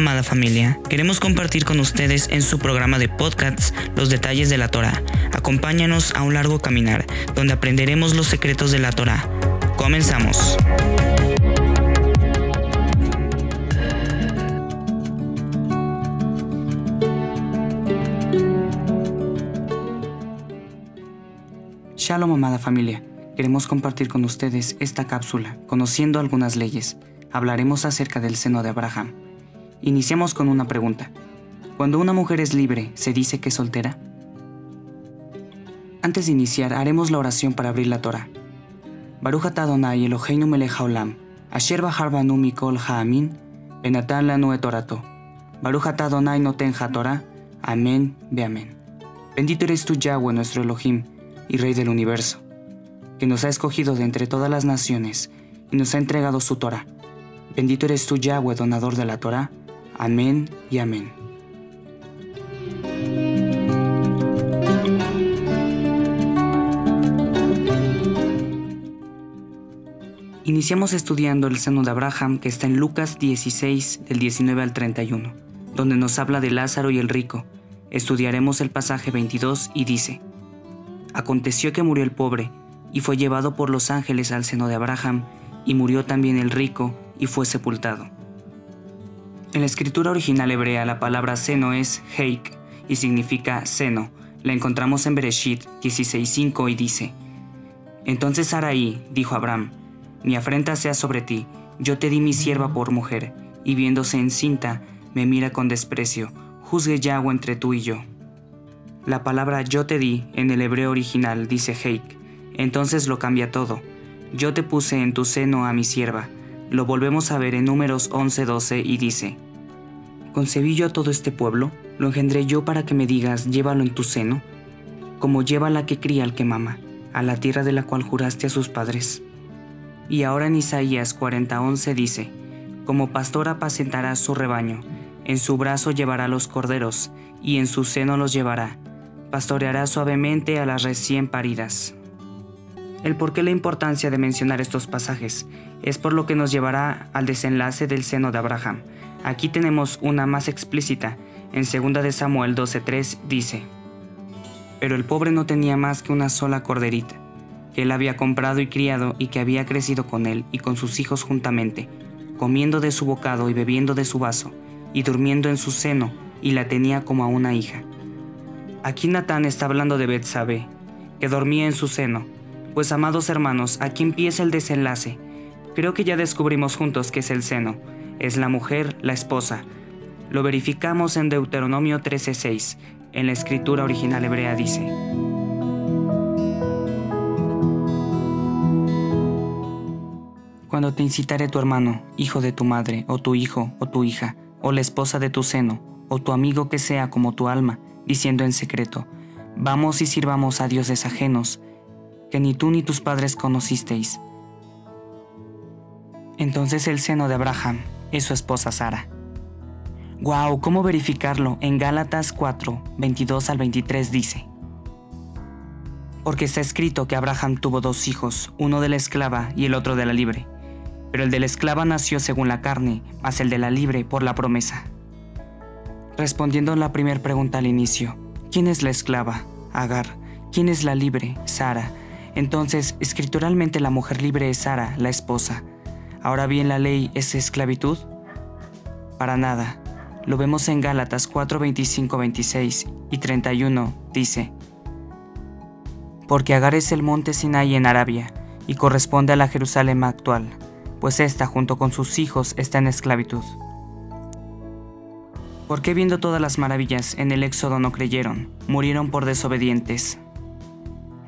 amada familia. Queremos compartir con ustedes en su programa de podcasts los detalles de la Torah. Acompáñanos a un largo caminar donde aprenderemos los secretos de la Torah. Comenzamos. Shalom amada familia. Queremos compartir con ustedes esta cápsula, conociendo algunas leyes. Hablaremos acerca del seno de Abraham. Iniciamos con una pregunta. Cuando una mujer es libre, ¿se dice que es soltera? Antes de iniciar, haremos la oración para abrir la Torah. Baruch Adonai Eloheinu melech haolam, asher mikol ha'amin, benatan lanu et orato. Adonai noten Torah, amén, ve amén. Bendito eres tú Yahweh, nuestro Elohim, y Rey del universo que nos ha escogido de entre todas las naciones y nos ha entregado su Torah. Bendito eres tú, Yahweh, donador de la Torah. Amén y amén. Iniciamos estudiando el seno de Abraham que está en Lucas 16 del 19 al 31, donde nos habla de Lázaro y el rico. Estudiaremos el pasaje 22 y dice, Aconteció que murió el pobre, y fue llevado por los ángeles al seno de Abraham, y murió también el rico, y fue sepultado. En la escritura original hebrea la palabra seno es heik, y significa seno. La encontramos en Bereshit 16.5 y dice, Entonces Sarai dijo a Abraham, Mi afrenta sea sobre ti, yo te di mi sierva por mujer, y viéndose encinta, me mira con desprecio, juzgue Yahweh entre tú y yo. La palabra yo te di en el hebreo original dice heik, entonces lo cambia todo. Yo te puse en tu seno a mi sierva. Lo volvemos a ver en números 11-12 y dice, ¿Concebí yo a todo este pueblo? ¿Lo engendré yo para que me digas, llévalo en tu seno? Como lleva la que cría al que mama, a la tierra de la cual juraste a sus padres. Y ahora en Isaías 40:11 dice, Como pastor apacentará su rebaño, en su brazo llevará los corderos, y en su seno los llevará, pastoreará suavemente a las recién paridas. El por qué la importancia de mencionar estos pasajes es por lo que nos llevará al desenlace del seno de Abraham. Aquí tenemos una más explícita. En 2 de Samuel 12:3 dice: Pero el pobre no tenía más que una sola corderita, que él había comprado y criado y que había crecido con él y con sus hijos juntamente, comiendo de su bocado y bebiendo de su vaso, y durmiendo en su seno, y la tenía como a una hija. Aquí Natán está hablando de Betsabé, que dormía en su seno, pues amados hermanos, aquí empieza el desenlace. Creo que ya descubrimos juntos que es el seno. Es la mujer, la esposa. Lo verificamos en Deuteronomio 13:6. En la escritura original hebrea dice. Cuando te incitare tu hermano, hijo de tu madre, o tu hijo, o tu hija, o la esposa de tu seno, o tu amigo que sea como tu alma, diciendo en secreto, vamos y sirvamos a dioses ajenos, que ni tú ni tus padres conocisteis. Entonces el seno de Abraham es su esposa Sara. Wow, ¿cómo verificarlo? En Gálatas 4, 22 al 23 dice. Porque está escrito que Abraham tuvo dos hijos, uno de la esclava y el otro de la libre. Pero el de la esclava nació según la carne, mas el de la libre por la promesa. Respondiendo la primera pregunta al inicio, ¿quién es la esclava? Agar. ¿Quién es la libre? Sara. Entonces, escrituralmente la mujer libre es Sara, la esposa. Ahora bien, ¿la ley es esclavitud? Para nada. Lo vemos en Gálatas 4, 25, 26 y 31. Dice, Porque Agar es el monte Sinai en Arabia, y corresponde a la Jerusalén actual, pues ésta junto con sus hijos está en esclavitud. ¿Por qué viendo todas las maravillas en el Éxodo no creyeron? Murieron por desobedientes.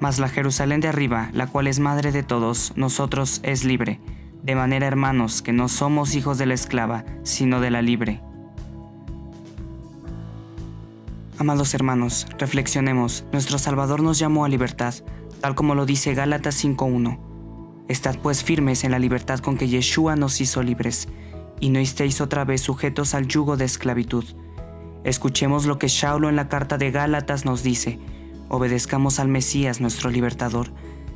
Mas la Jerusalén de arriba, la cual es madre de todos, nosotros es libre, de manera hermanos que no somos hijos de la esclava, sino de la libre. Amados hermanos, reflexionemos, nuestro Salvador nos llamó a libertad, tal como lo dice Gálatas 5.1. Estad pues firmes en la libertad con que Yeshua nos hizo libres, y no estéis otra vez sujetos al yugo de esclavitud. Escuchemos lo que Shaulo en la carta de Gálatas nos dice, obedezcamos al Mesías nuestro libertador,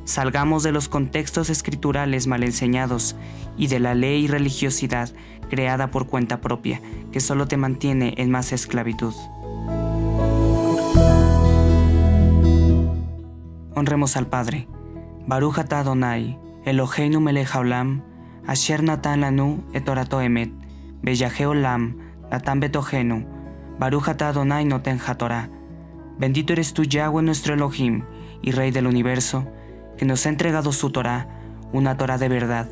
salgamos de los contextos escriturales mal enseñados y de la ley y religiosidad creada por cuenta propia, que solo te mantiene en más esclavitud. Honremos al Padre. Baruch Adonai, Eloheinu melech haolam, asher natan lanu et orato emet, beyahe olam, natan betohenu, Baruch Adonai noten hatorah. Bendito eres tú, Yahweh, nuestro Elohim y Rey del universo, que nos ha entregado su Torah, una Torah de verdad,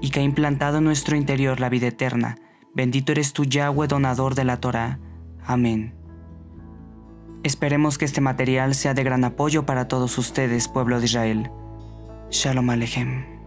y que ha implantado en nuestro interior la vida eterna. Bendito eres tú, Yahweh, donador de la Torah. Amén. Esperemos que este material sea de gran apoyo para todos ustedes, pueblo de Israel. Shalom Alejem.